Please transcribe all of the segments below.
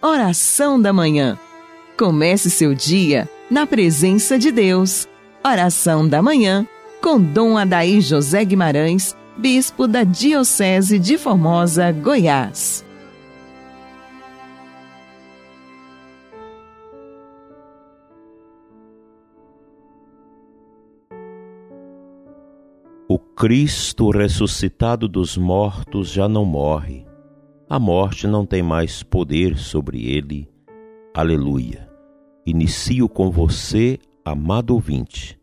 Oração da Manhã. Comece seu dia na presença de Deus. Oração da Manhã com Dom Adaí José Guimarães, Bispo da Diocese de Formosa, Goiás. O Cristo ressuscitado dos mortos já não morre. A morte não tem mais poder sobre ele. Aleluia. Inicio com você, amado ouvinte,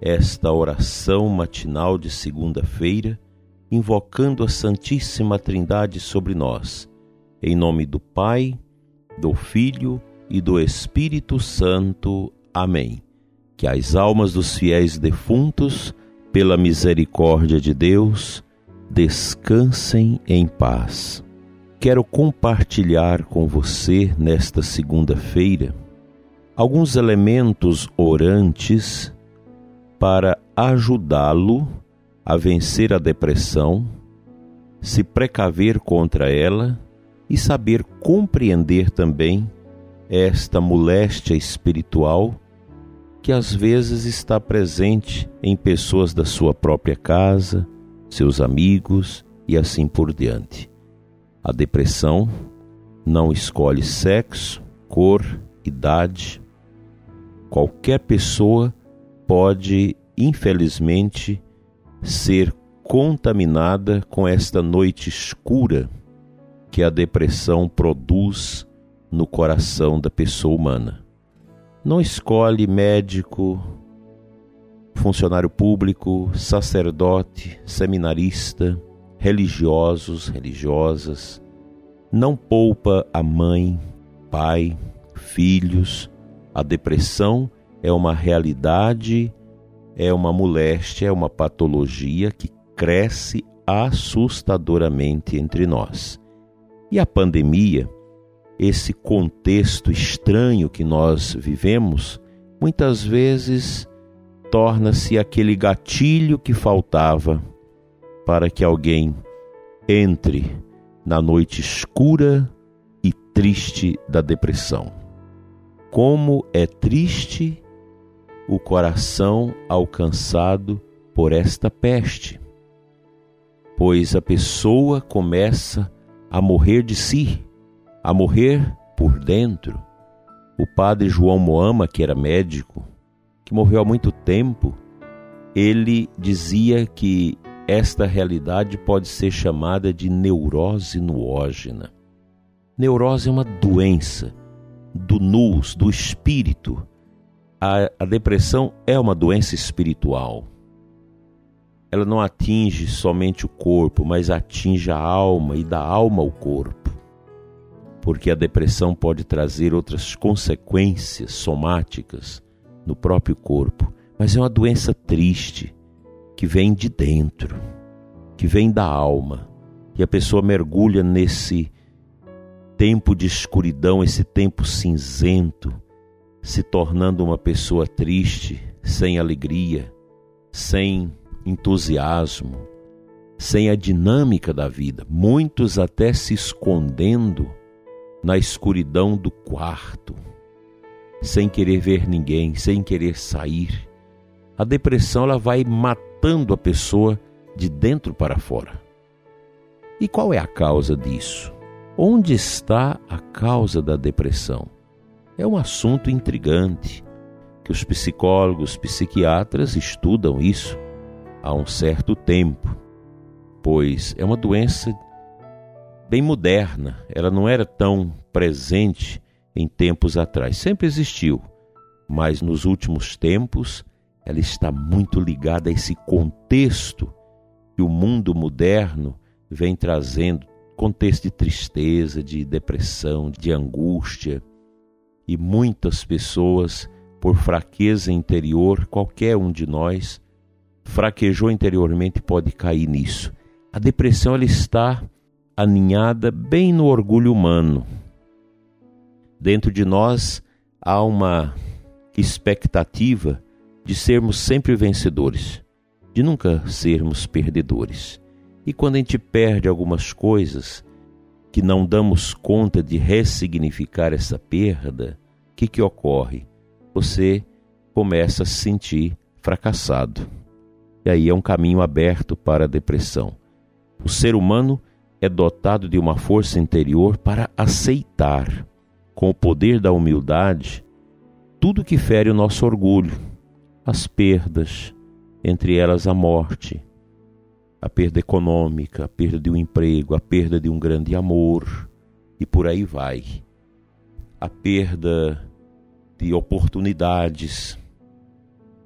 esta oração matinal de segunda-feira, invocando a Santíssima Trindade sobre nós. Em nome do Pai, do Filho e do Espírito Santo. Amém. Que as almas dos fiéis defuntos pela misericórdia de Deus, descansem em paz. Quero compartilhar com você nesta segunda-feira alguns elementos orantes para ajudá-lo a vencer a depressão, se precaver contra ela e saber compreender também esta moléstia espiritual que às vezes está presente em pessoas da sua própria casa, seus amigos e assim por diante. A depressão não escolhe sexo, cor, idade. Qualquer pessoa pode, infelizmente, ser contaminada com esta noite escura que a depressão produz no coração da pessoa humana não escolhe médico, funcionário público, sacerdote, seminarista, religiosos, religiosas, não poupa a mãe, pai, filhos. A depressão é uma realidade, é uma moléstia, é uma patologia que cresce assustadoramente entre nós. E a pandemia esse contexto estranho que nós vivemos, muitas vezes torna-se aquele gatilho que faltava para que alguém entre na noite escura e triste da depressão. Como é triste o coração alcançado por esta peste, pois a pessoa começa a morrer de si a morrer por dentro. O padre João Moama, que era médico, que morreu há muito tempo, ele dizia que esta realidade pode ser chamada de neurose nuógena. Neurose é uma doença do nous, do espírito. A, a depressão é uma doença espiritual. Ela não atinge somente o corpo, mas atinge a alma e da alma ao corpo porque a depressão pode trazer outras consequências somáticas no próprio corpo, mas é uma doença triste que vem de dentro, que vem da alma, e a pessoa mergulha nesse tempo de escuridão, esse tempo cinzento, se tornando uma pessoa triste, sem alegria, sem entusiasmo, sem a dinâmica da vida, muitos até se escondendo na escuridão do quarto, sem querer ver ninguém, sem querer sair. A depressão ela vai matando a pessoa de dentro para fora. E qual é a causa disso? Onde está a causa da depressão? É um assunto intrigante que os psicólogos, psiquiatras estudam isso há um certo tempo, pois é uma doença bem moderna, ela não era tão presente em tempos atrás. Sempre existiu, mas nos últimos tempos ela está muito ligada a esse contexto que o mundo moderno vem trazendo contexto de tristeza, de depressão, de angústia. E muitas pessoas, por fraqueza interior, qualquer um de nós, fraquejou interiormente pode cair nisso. A depressão ela está aninhada bem no orgulho humano. Dentro de nós há uma expectativa de sermos sempre vencedores, de nunca sermos perdedores. E quando a gente perde algumas coisas que não damos conta de ressignificar essa perda, o que, que ocorre? Você começa a se sentir fracassado. E aí é um caminho aberto para a depressão. O ser humano é dotado de uma força interior para aceitar, com o poder da humildade, tudo que fere o nosso orgulho, as perdas, entre elas a morte, a perda econômica, a perda de um emprego, a perda de um grande amor, e por aí vai. A perda de oportunidades.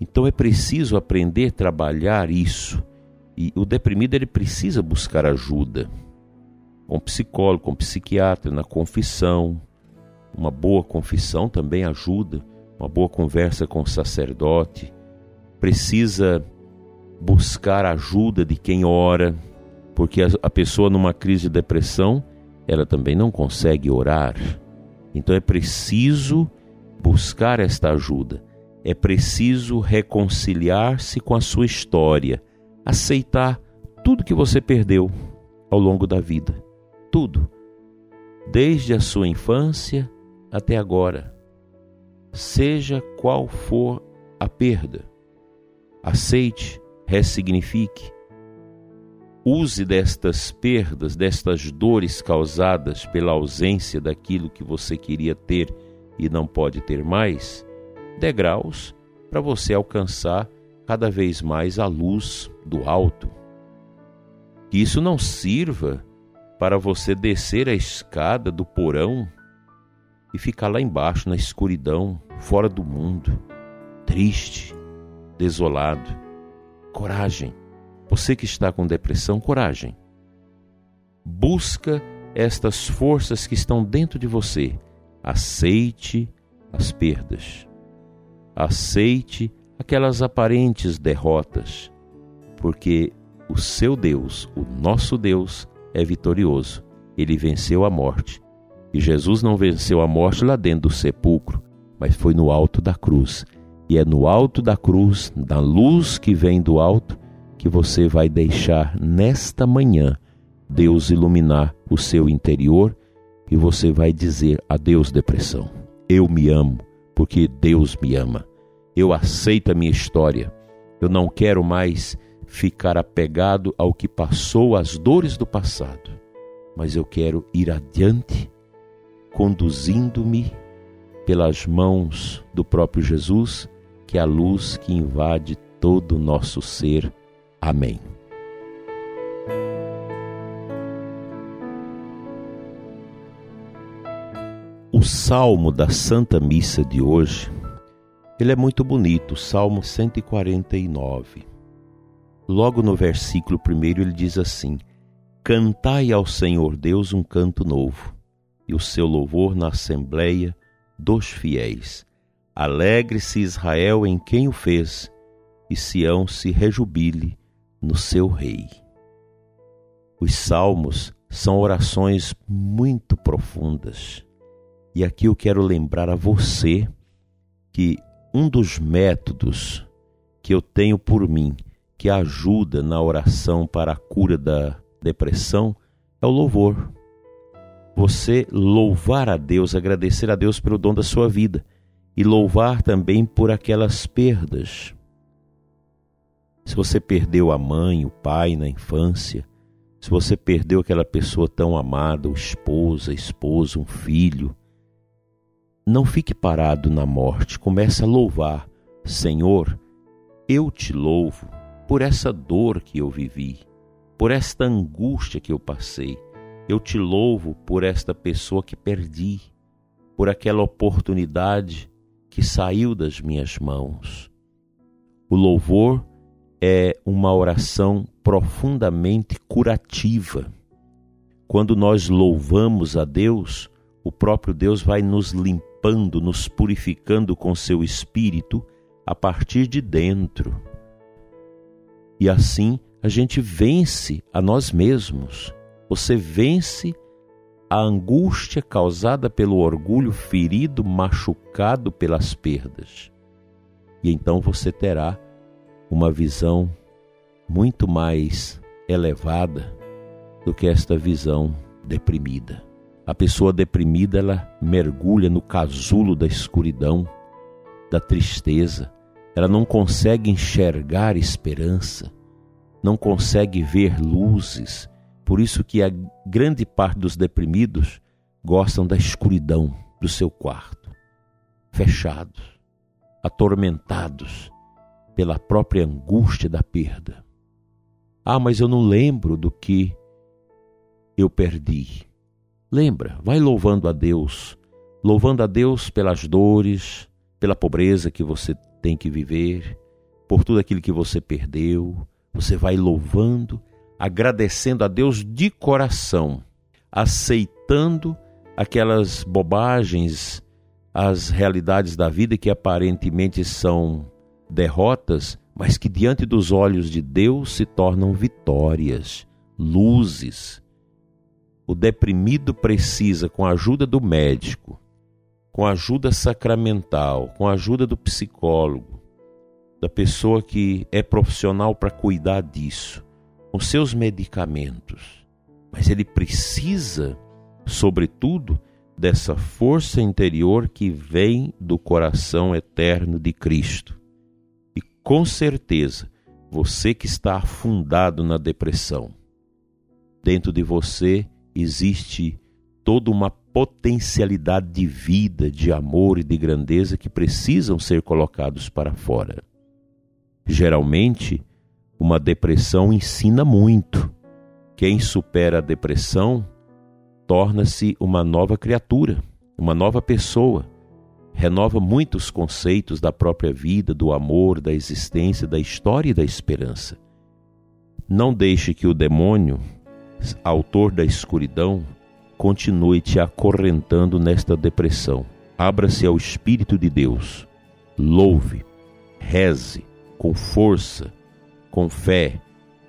Então é preciso aprender a trabalhar isso. E o deprimido ele precisa buscar ajuda com psicólogo, com psiquiatra, na confissão. Uma boa confissão também ajuda, uma boa conversa com o sacerdote. Precisa buscar ajuda de quem ora, porque a pessoa numa crise de depressão, ela também não consegue orar. Então é preciso buscar esta ajuda. É preciso reconciliar-se com a sua história, aceitar tudo que você perdeu ao longo da vida. Tudo. Desde a sua infância até agora. Seja qual for a perda, aceite ressignifique. Use destas perdas, destas dores causadas pela ausência daquilo que você queria ter e não pode ter mais, degraus para você alcançar cada vez mais a luz do alto. Que isso não sirva para você descer a escada do porão e ficar lá embaixo na escuridão, fora do mundo, triste, desolado. Coragem. Você que está com depressão, coragem. Busca estas forças que estão dentro de você. Aceite as perdas. Aceite aquelas aparentes derrotas, porque o seu Deus, o nosso Deus, é vitorioso. Ele venceu a morte. E Jesus não venceu a morte lá dentro do sepulcro, mas foi no alto da cruz. E é no alto da cruz, da luz que vem do alto, que você vai deixar nesta manhã Deus iluminar o seu interior e você vai dizer adeus depressão. Eu me amo porque Deus me ama. Eu aceito a minha história. Eu não quero mais ficar apegado ao que passou, às dores do passado, mas eu quero ir adiante, conduzindo-me pelas mãos do próprio Jesus que é a luz que invade todo o nosso ser. Amém. O salmo da Santa Missa de hoje, ele é muito bonito, o Salmo 149. Logo no versículo primeiro ele diz assim: Cantai ao Senhor Deus um canto novo, e o seu louvor na assembleia dos fiéis. Alegre-se Israel em quem o fez, e Sião se rejubile no seu rei. Os salmos são orações muito profundas. E aqui eu quero lembrar a você que um dos métodos que eu tenho por mim, que ajuda na oração para a cura da depressão, é o louvor. Você louvar a Deus, agradecer a Deus pelo dom da sua vida e louvar também por aquelas perdas. Se você perdeu a mãe, o pai na infância, se você perdeu aquela pessoa tão amada, o esposo, a esposa, um filho, não fique parado na morte, comece a louvar. Senhor, eu te louvo por essa dor que eu vivi, por esta angústia que eu passei. Eu te louvo por esta pessoa que perdi, por aquela oportunidade que saiu das minhas mãos. O louvor é uma oração profundamente curativa. Quando nós louvamos a Deus, o próprio Deus vai nos limpando, nos purificando com seu espírito a partir de dentro. E assim a gente vence a nós mesmos. Você vence a angústia causada pelo orgulho ferido, machucado pelas perdas. E então você terá uma visão muito mais elevada do que esta visão deprimida. A pessoa deprimida, ela mergulha no casulo da escuridão, da tristeza. Ela não consegue enxergar esperança, não consegue ver luzes. Por isso que a grande parte dos deprimidos gostam da escuridão do seu quarto, fechados, atormentados pela própria angústia da perda. Ah, mas eu não lembro do que eu perdi. Lembra, vai louvando a Deus, louvando a Deus pelas dores, pela pobreza que você tem que viver, por tudo aquilo que você perdeu. Você vai louvando, agradecendo a Deus de coração, aceitando aquelas bobagens, as realidades da vida que aparentemente são derrotas, mas que diante dos olhos de Deus se tornam vitórias, luzes. O deprimido precisa, com a ajuda do médico, com a ajuda sacramental, com a ajuda do psicólogo, da pessoa que é profissional para cuidar disso, com seus medicamentos. Mas ele precisa, sobretudo, dessa força interior que vem do coração eterno de Cristo. E com certeza, você que está afundado na depressão, dentro de você existe toda uma potencialidade de vida, de amor e de grandeza que precisam ser colocados para fora. Geralmente, uma depressão ensina muito. Quem supera a depressão torna-se uma nova criatura, uma nova pessoa. Renova muitos conceitos da própria vida, do amor, da existência, da história e da esperança. Não deixe que o demônio, autor da escuridão, continue te acorrentando nesta depressão. Abra-se ao Espírito de Deus. Louve, reze com força, com fé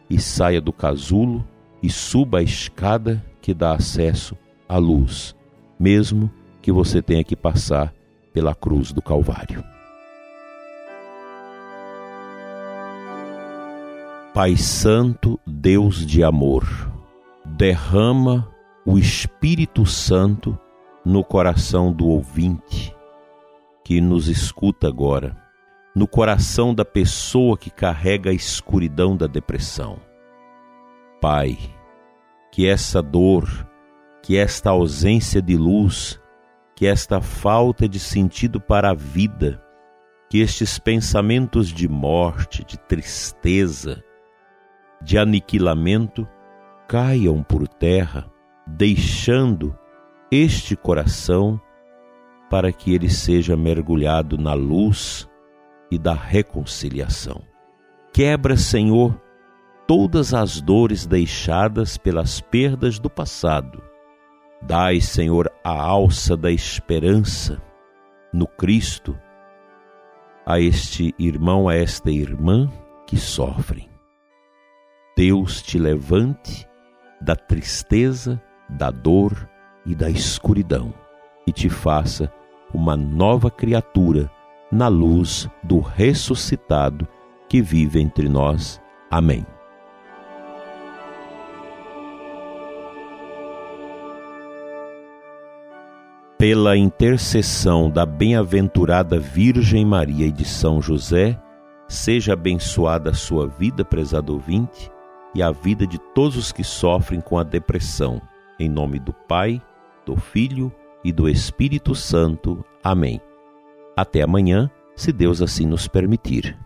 e saia do casulo e suba a escada que dá acesso à luz, mesmo que você tenha que passar pela cruz do Calvário. Pai Santo, Deus de amor, derrama o Espírito Santo no coração do ouvinte que nos escuta agora, no coração da pessoa que carrega a escuridão da depressão. Pai, que essa dor, que esta ausência de luz, que esta falta de sentido para a vida, que estes pensamentos de morte, de tristeza, de aniquilamento caiam por terra deixando este coração para que ele seja mergulhado na luz e da reconciliação. Quebra, Senhor, todas as dores deixadas pelas perdas do passado. Dai, Senhor, a alça da esperança no Cristo a este irmão, a esta irmã que sofrem. Deus te levante da tristeza da dor e da escuridão e te faça uma nova criatura na luz do ressuscitado que vive entre nós. Amém. Pela intercessão da bem-aventurada Virgem Maria e de São José, seja abençoada a sua vida, prezado ouvinte e a vida de todos os que sofrem com a depressão. Em nome do Pai, do Filho e do Espírito Santo. Amém. Até amanhã, se Deus assim nos permitir.